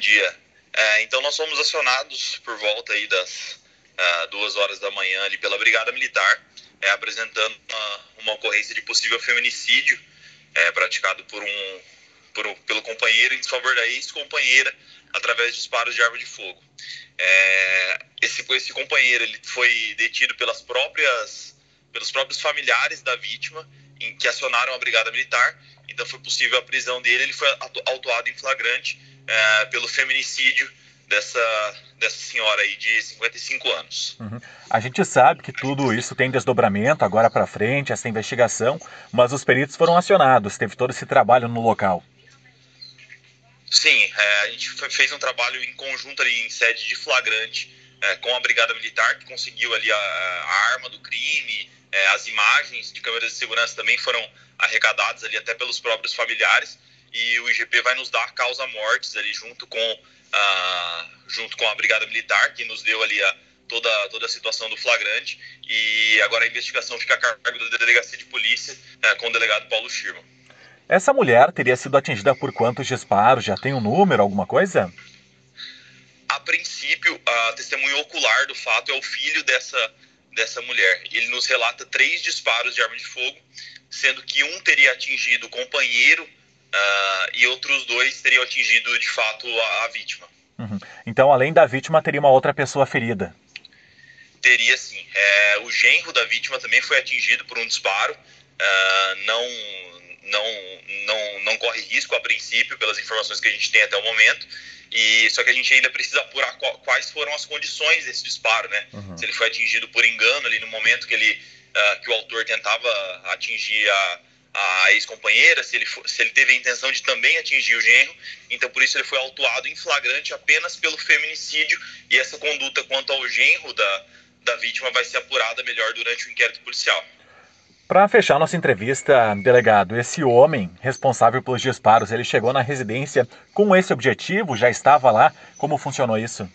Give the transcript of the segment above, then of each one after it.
dia. É, então nós fomos acionados por volta aí das uh, duas horas da manhã ali pela Brigada Militar, é, apresentando uma, uma, ocorrência de possível feminicídio é, praticado por um, por um, pelo companheiro em desfavor da ex-companheira através de disparos de arma de fogo. É, esse, esse companheiro ele foi detido pelas próprias, pelos próprios familiares da vítima, em, que acionaram a Brigada Militar, então foi possível a prisão dele, ele foi autuado em flagrante é, pelo feminicídio dessa, dessa senhora aí de 55 anos. Uhum. A gente sabe que tudo isso tem desdobramento agora para frente, essa investigação, mas os peritos foram acionados, teve todo esse trabalho no local. Sim, é, a gente fez um trabalho em conjunto ali em sede de flagrante é, com a Brigada Militar, que conseguiu ali a, a arma do crime, é, as imagens de câmeras de segurança também foram arrecadadas ali até pelos próprios familiares e o IGP vai nos dar causa-mortes ali junto com, a, junto com a Brigada Militar, que nos deu ali a, toda, toda a situação do flagrante e agora a investigação fica a cargo da Delegacia de Polícia é, com o delegado Paulo Schirman. Essa mulher teria sido atingida por quantos disparos? Já tem um número, alguma coisa? A princípio, a testemunha ocular do fato é o filho dessa, dessa mulher. Ele nos relata três disparos de arma de fogo, sendo que um teria atingido o companheiro uh, e outros dois teriam atingido de fato a, a vítima. Uhum. Então, além da vítima, teria uma outra pessoa ferida? Teria sim. É, o genro da vítima também foi atingido por um disparo. Uh, não não, não, não corre risco a princípio, pelas informações que a gente tem até o momento. E só que a gente ainda precisa apurar quais foram as condições desse disparo, né? Uhum. Se ele foi atingido por engano ali no momento que ele uh, que o autor tentava atingir a, a ex-companheira, se ele se ele teve a intenção de também atingir o genro, então por isso ele foi autuado em flagrante apenas pelo feminicídio e essa conduta quanto ao genro da da vítima vai ser apurada melhor durante o inquérito policial. Para fechar nossa entrevista, delegado, esse homem responsável pelos disparos, ele chegou na residência com esse objetivo? Já estava lá? Como funcionou isso?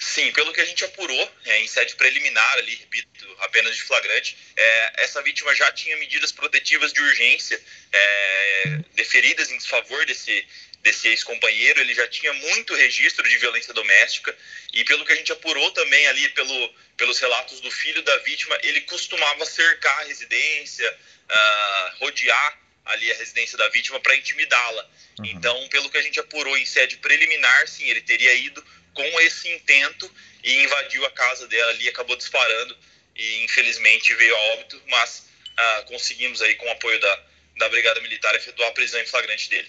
Sim, pelo que a gente apurou, é, em sede preliminar ali, repito, apenas de flagrante, é, essa vítima já tinha medidas protetivas de urgência é, deferidas em desfavor desse, desse ex-companheiro, ele já tinha muito registro de violência doméstica e pelo que a gente apurou também ali pelo, pelos relatos do filho da vítima, ele costumava cercar a residência, uh, rodear ali a residência da vítima para intimidá-la. Uhum. Então, pelo que a gente apurou em sede preliminar, sim, ele teria ido com esse intento e invadiu a casa dela ali, acabou disparando e infelizmente veio a óbito, mas uh, conseguimos aí com o apoio da, da Brigada Militar efetuar a prisão em flagrante dele.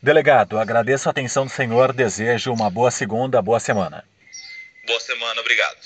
Delegado, agradeço a atenção do senhor, desejo uma boa segunda, boa semana. Boa semana, obrigado.